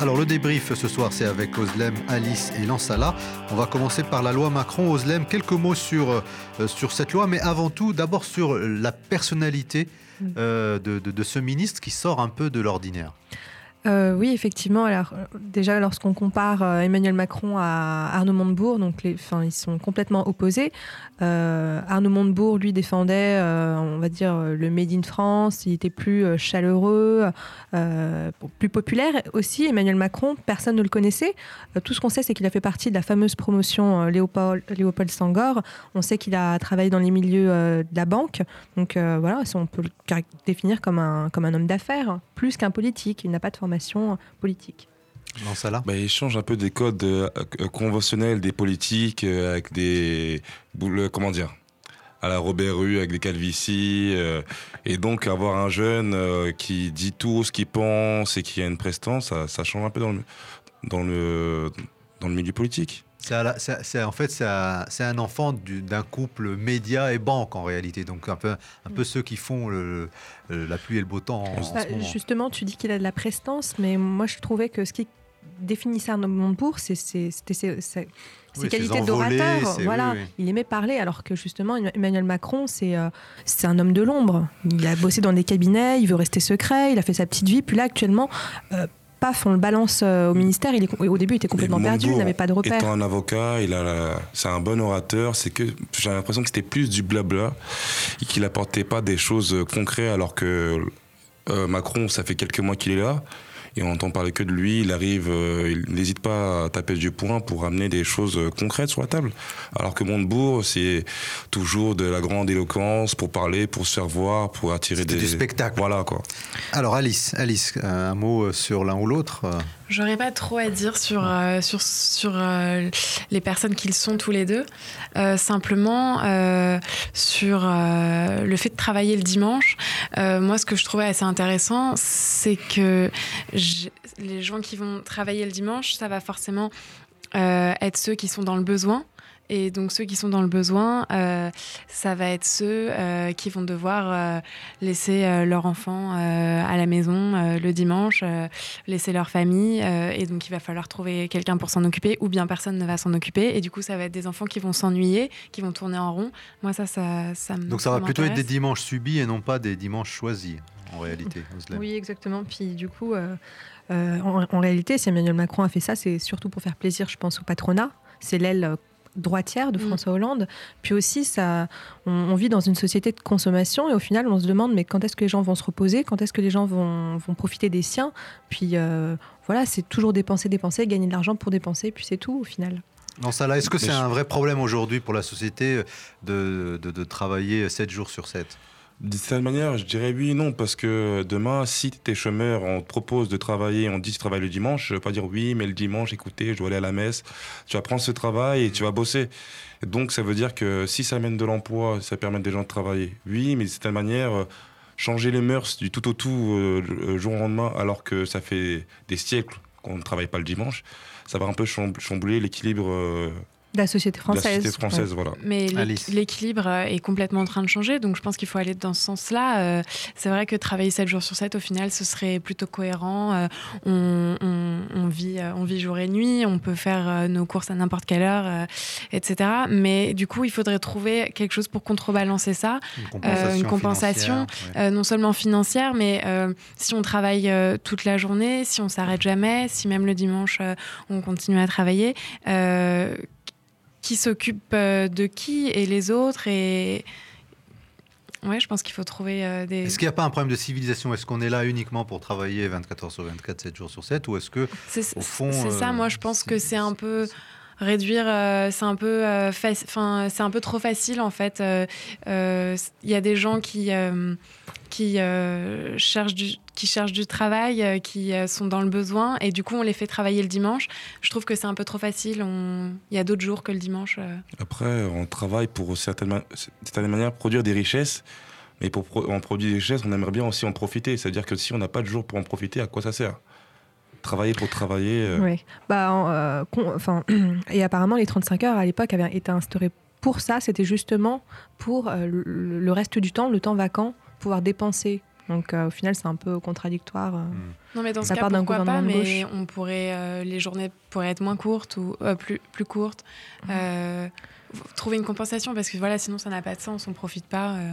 Alors le débrief ce soir c'est avec Oslem, Alice et Lansala. On va commencer par la loi Macron. Oslem, quelques mots sur, euh, sur cette loi, mais avant tout d'abord sur la personnalité mm. euh, de, ce ministre qui sort un peu de l'ordinaire. Euh, oui, effectivement. Alors, déjà, lorsqu'on compare Emmanuel Macron à Arnaud Montebourg, donc les, ils sont complètement opposés. Euh, Arnaud Montebourg, lui, défendait, euh, on va dire, le Made in France. Il était plus euh, chaleureux, plus populaire. Aussi, Emmanuel Macron, personne ne le connaissait. tout ce qu'on sait, c'est qu'il a fait partie de la fameuse promotion Léopold, Léopold Sangor. On sait qu'il a travaillé dans les milieux de la banque. Donc voilà, on peut le définir comme un, comme un homme d'affaires, plus qu'un politique. Il n'a pas de formation politique. Non, ça là bah, Il change un peu des codes euh, conventionnels des politiques euh, avec des. Comment dire à la Robert Rue avec des calvities euh, et donc avoir un jeune qui dit tout ce qu'il pense et qui a une prestance ça, change un peu dans le dans le dans le milieu politique c'est en fait c'est un, enfant d'un couple média et banque en réalité donc un peu un peu ceux qui font la pluie et le beau temps en, bah, justement tu dis qu'il a de la prestance mais moi je trouvais que ce qui définissait Arnaud Montebourg, c'est ses, qualités d'orateur. Voilà, il aimait parler, alors que justement Emmanuel Macron, c'est euh, c'est un homme de l'ombre. Il a bossé dans des cabinets, il veut rester secret, il a fait sa petite vie. Puis là, actuellement. Euh, paf, on le balance euh, au ministère. Il est, au début, il était complètement perdu, il n'avait pas de repère. Étant un avocat, il a, c'est un bon orateur. C'est que j'ai l'impression que c'était plus du blabla et qu'il apportait pas des choses concrètes, alors que Macron, ça fait quelques mois qu'il est là et on entend parler que de lui. Il arrive, euh, il n'hésite pas à taper du poing pour amener des choses euh, concrètes sur la table. Alors que Montebourg, c'est toujours de la grande éloquence pour parler, pour se faire voir, pour attirer des. du spectacle. Voilà quoi. Alors Alice, Alice, un mot sur l'un ou l'autre. J'aurais pas trop à dire sur, euh, sur, sur les personnes qu'ils sont tous les deux. simplement, sur le fait de travailler le dimanche, moi, ce que je trouvais assez intéressant, c'est que les gens qui vont travailler le dimanche, ça va forcément euh, être ceux qui sont dans le besoin. Et donc ceux qui sont dans le besoin, euh, ça va être ceux euh, qui vont devoir laisser leur enfant à la maison le dimanche, laisser leur famille. et donc il va falloir trouver quelqu'un pour s'en occuper ou bien personne ne va s'en occuper. Et du coup ça va être des enfants qui vont s'ennuyer, qui vont tourner en rond. Moi ça, ça, ça Donc ça va plutôt être des dimanches subis et non pas des dimanches choisis en réalité. Oui, exactement. Puis du coup, euh, euh, en, réalité, si Emmanuel Macron a fait ça, c'est surtout pour faire plaisir, je pense, au patronat. C'est l'aile euh, droitière de mm. François Hollande. Puis aussi, ça, on, vit dans une société de consommation et au final, on se demande mais quand est-ce que les gens vont se reposer? Quand est-ce que les gens vont, vont profiter des siens? Puis voilà, c'est toujours dépenser, dépenser, gagner de l'argent pour dépenser, puis c'est tout au final. Non, ça là, est-ce que c'est un vrai problème aujourd'hui pour la société de, de, de travailler 7 jours sur 7 de cette manière, je dirais oui non, parce que demain, si tu es chômeur, on te propose de travailler, on dit tu travailles le dimanche, je ne vais pas dire oui, mais le dimanche, écoutez, je dois aller à la messe. Tu vas prendre ce travail et tu vas bosser. Donc, ça veut dire que si ça amène de l'emploi, ça permet des gens de travailler. Oui, mais de cette manière, changer les mœurs du tout au tout, euh, jour au lendemain, alors que ça fait des siècles qu'on ne travaille pas le dimanche, ça va un peu chambouler l'équilibre euh, la société française. La française, voilà. Mais l'équilibre euh, est complètement en train de changer, donc je pense qu'il faut aller dans ce sens-là. Euh, c'est vrai que travailler 7 jours sur 7, au final, ce serait plutôt cohérent. Euh, on, vit, on vit jour et nuit, on peut faire nos courses à n'importe quelle heure, etc. Mais du coup, il faudrait trouver quelque chose pour contrebalancer ça. Une compensation, non seulement financière, mais si on travaille toute la journée, si on s'arrête jamais, si même le dimanche, on continue à travailler qui s'occupe euh, de qui et les autres et Ouais, je pense qu'il faut trouver euh, des. Est-ce qu'il n'y a pas un problème de civilisation? Est-ce qu'on est là uniquement pour travailler 24 heures sur 24, 7 jours sur 7 Ou est-ce que, au fond. C'est ça, moi je pense que c'est un peu réduire, euh, c'est un peu, enfin, c'est un peu trop facile en fait. Il y a des gens qui qui cherchent du, qui cherchent du travail, euh, qui euh, sont dans le besoin, et du coup on les fait travailler le dimanche. Je trouve que c'est un peu trop facile. Il y a d'autres jours que le dimanche. Euh. Après, on travaille pour certaines, certaines manières produire des richesses. Mais pour en produire des richesses, on aimerait bien aussi en profiter. C'est-à-dire que si on n'a pas de jour pour en profiter, à quoi ça sert? Travailler pour travailler. Oui. Bah, enfin, et apparemment, les 35 heures à l'époque avaient été instaurées pour ça. C'était justement pour le, reste du temps, le temps vacant, pouvoir dépenser Donc au final, c'est un peu contradictoire. Hmm. Non, mais dans ce Ça cas, part d'un pourquoi pas, mais gauche. on pourrait, les journées pourraient être moins courtes ou plus, plus courtes. Euh, trouver une compensation parce que voilà, sinon ça n'a pas de sens, on profite pas. euh,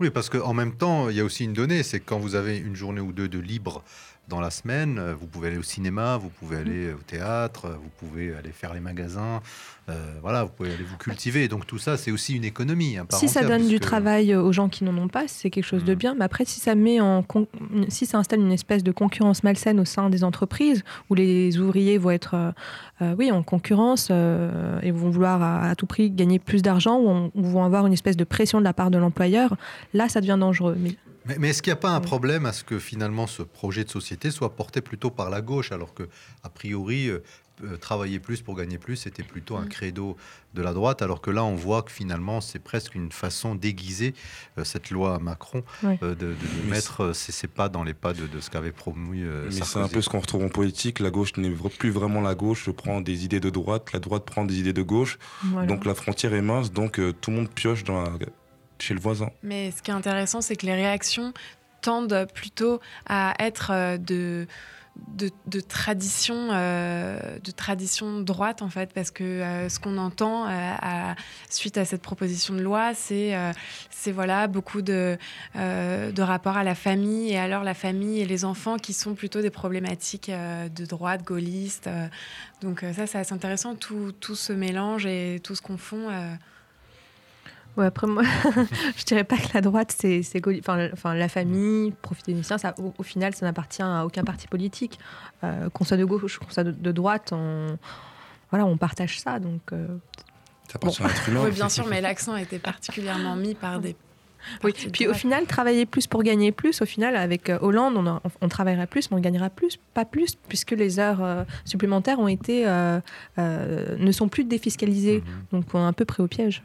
Oui, parce qu'en même temps, il y a aussi une donnée, c'est que quand vous avez une journée ou deux de libre dans la semaine, euh, vous pouvez aller au cinéma, vous pouvez aller au théâtre, vous pouvez aller faire les magasins, euh, voilà, vous pouvez aller vous cultiver. Donc tout ça, c'est aussi une économie. hein, Si ça donne du travail aux gens qui n'en ont pas, c'est quelque chose de Mm. bien. Mais après, si ça met en con- si ça installe une espèce de concurrence malsaine au sein des entreprises, où les ouvriers vont être, euh, euh, oui, en concurrence euh, et vont vouloir à, à tout prix gagner plus d'argent, ou, on- ou vont avoir une espèce de pression de la part de l'employeur, là, ça devient dangereux. Mais Mais, mais est-ce qu'il n'y a pas un Mm. problème à ce que finalement ce projet de société soit porté plutôt par la gauche, alors que a priori euh, euh, travailler plus pour gagner plus, c'était plutôt un Mm. credo de la droite, alors que là on voit que finalement c'est presque une façon d'aiguiser euh, cette loi Macron, euh, de, de- de Mais mettre ses, ses pas dans les pas de, de ce qu'avait promu euh, Mais c'est un peu ce qu'on retrouve en politique. La gauche n'est plus vraiment la gauche, prend des idées de droite, la droite prend des idées de gauche. voilà. Donc la frontière est mince, donc euh, tout le monde pioche dans la- chez le voisin. Mais ce qui est intéressant, c'est que les réactions tendent plutôt à être euh, de, de, tradition, euh, de tradition droite en fait, parce que euh, ce qu'on entend suite à cette proposition de loi, c'est c'est voilà beaucoup de, de rapports à la famille et alors la famille et les enfants qui sont plutôt des problématiques de droite gaulliste. donc ça, c'est assez intéressant, tout, tout ce mélange et tout ce qu'on fond. Ouais, après, moi, je dirais pas que la droite, c'est enfin, la- enfin, la famille, profiter des siens, ça, au, au final, ça n'appartient à aucun parti politique. Euh, qu'on soit de gauche, qu'on soit de, de droite, on, voilà, on partage ça. Donc, euh, Ça appartient à l'être humain. Oui, bien sûr, mais l'accent a été particulièrement mis par des. oui. partis de Puis au final, travailler plus pour gagner plus, au final, avec euh, Hollande, on, on travaillera plus, mais on gagnera plus, pas plus, puisque les heures euh, supplémentaires ont été, euh, euh, ne sont plus défiscalisées. Mhm. Donc, on est un peu pris au piège.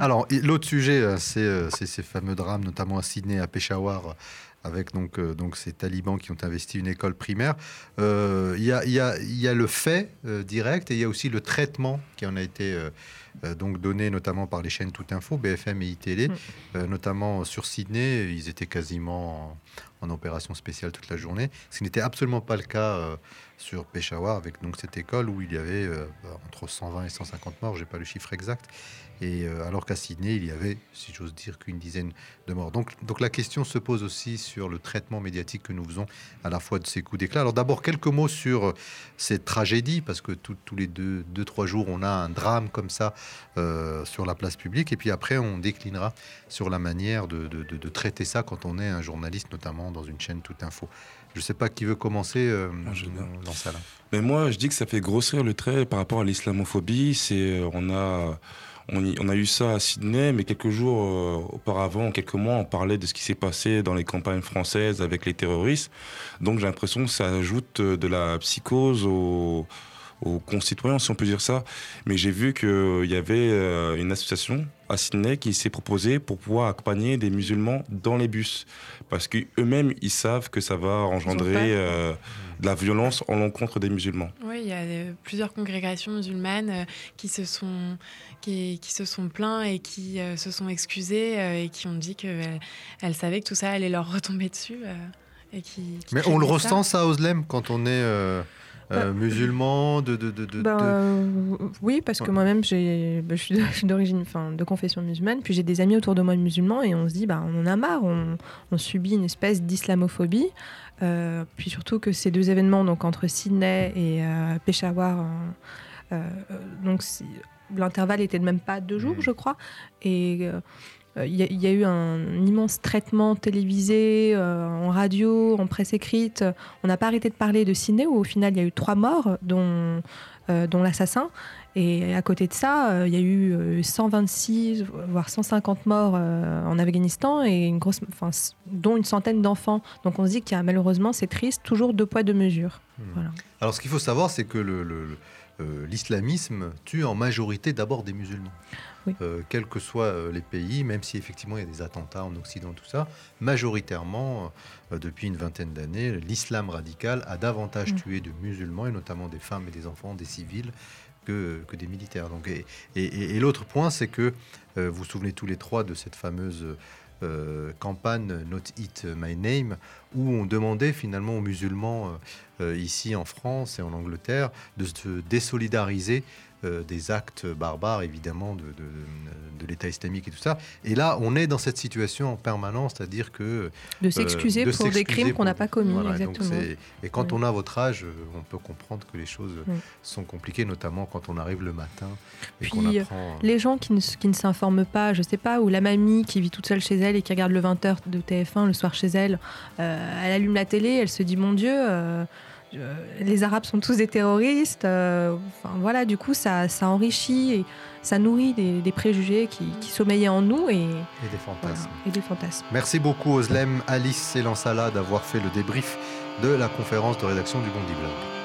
Alors, l'autre sujet, euh, c'est euh, c'est ces fameux drames, notamment à Sydney, à Peshawar, avec donc, euh, donc ces talibans qui ont investi une école primaire. Euh, Il y, a, y y le fait euh, direct et il y a aussi le traitement qui en a été donc donné notamment par les chaînes Tout Info, BFM et ITL, Mm. notamment sur Sydney. Ils étaient quasiment en, en opération spéciale toute la journée, ce qui n'était absolument pas le cas sur Peshawar, avec donc cette école où il y avait euh, entre 120 et 150 morts, j'ai pas le chiffre exact. Et euh, alors qu'à Sydney, il y avait, si j'ose dire, qu'une dizaine de morts. Donc, donc la question se pose aussi sur le traitement médiatique que nous faisons à la fois de ces coups d'éclat. Alors d'abord, quelques mots sur euh, cette tragédie, parce que tout- tous les deux, deux, trois jours, on a un drame comme ça euh, sur la place publique. Et puis après, on déclinera sur la manière de, de- de- de traiter ça quand on est un journaliste, notamment dans une chaîne Tout Info. Je ne sais pas qui veut commencer euh, bien. dans ça là. Mais moi, je dis que ça fait grossir le trait par rapport à l'islamophobie. C'est, on a, on, y- on a eu ça à Sydney, mais quelques jours euh, auparavant, quelques mois, on parlait de ce qui s'est passé dans les campagnes françaises avec les terroristes. Donc, j'ai l'impression que ça ajoute euh, de la psychose aux, aux concitoyens, si on peut dire ça. Mais j'ai vu qu'il y avait euh, une association à Sydney qui s'est proposée pour pouvoir accompagner des musulmans dans les bus. Parce qu'eux-mêmes, ils savent que ça va engendrer euh, de la violence en l'encontre des musulmans. Oui, il y a euh, plusieurs congrégations musulmanes euh, qui se sont qui, qui se sont plaints et qui euh, se sont excusées euh, et qui ont dit qu'elles elles savaient que tout ça allait leur retomber dessus. euh, et qui, qui Mais on le ça. ressent ça à Oslem quand on est euh, euh, musulman, de, de, de, de- Ben, de- euh, oui, parce que Ouais. moi-même, ben, je suis d'origine, enfin, de confession musulmane, puis j'ai des amis autour de moi musulmans et on se dit, bah, on en a marre, on, on subit une espèce d'islamophobie. Euh, puis surtout que ces deux événements, donc entre Sydney et Peshawar, donc l'intervalle était de même pas deux jours, Mhm. je crois, et il y, a- il y a eu un immense traitement télévisé, euh, en radio, en presse écrite. On n'a pas arrêté de parler de Sydney où au final il y a eu trois morts, dont, euh, dont l'assassin. Et à côté de ça, euh, il y a eu euh, 126, voire 150 morts euh, en Afghanistan, et une grosse, enfin, dont une centaine d'enfants. Donc on se dit qu'il y a malheureusement, c'est triste, toujours deux poids, deux mesures. Hmm. Voilà. Alors, ce qu'il faut savoir, c'est que le- le- le- euh, l'islamisme tue en majorité d'abord des musulmans. Oui. Euh, quels que soient euh, les pays, même si effectivement il y a des attentats en Occident, tout ça, majoritairement, depuis une vingtaine d'années, l'islam radical a davantage Mm. tué de musulmans, et notamment des femmes et des enfants, des civils, que, que des militaires. Donc, et et- l'autre point, c'est que vous vous souvenez tous les trois de cette fameuse campagne Not Eat My Name, où on demandait finalement aux musulmans ici en France et en Angleterre de se désolidariser euh, des actes barbares, évidemment, de, de, l'État islamique et tout ça. Et là, on est dans cette situation en permanence, c'est-à-dire que... De s'excuser euh, pour des crimes qu'on n'a pas commis, exactement. et quand on a votre âge, euh, on peut comprendre que les choses sont compliquées, notamment quand on arrive le matin et qu'on apprend... Les gens qui ne, qui ne s'informent pas, je sais pas, ou la mamie qui vit toute seule chez elle et qui regarde le 20h de TF1 le soir chez elle, elle allume la télé, elle se dit, mon Dieu... Euh, les Arabes sont tous des terroristes. Euh, enfin, voilà, du coup, ça, ça enrichit et ça nourrit des, préjugés qui, sommeillaient en nous et, des fantasmes. et des fantasmes. Merci beaucoup, Oslem, Alice et Lansala d'avoir fait le débrief de la conférence de rédaction du Bondi Blog.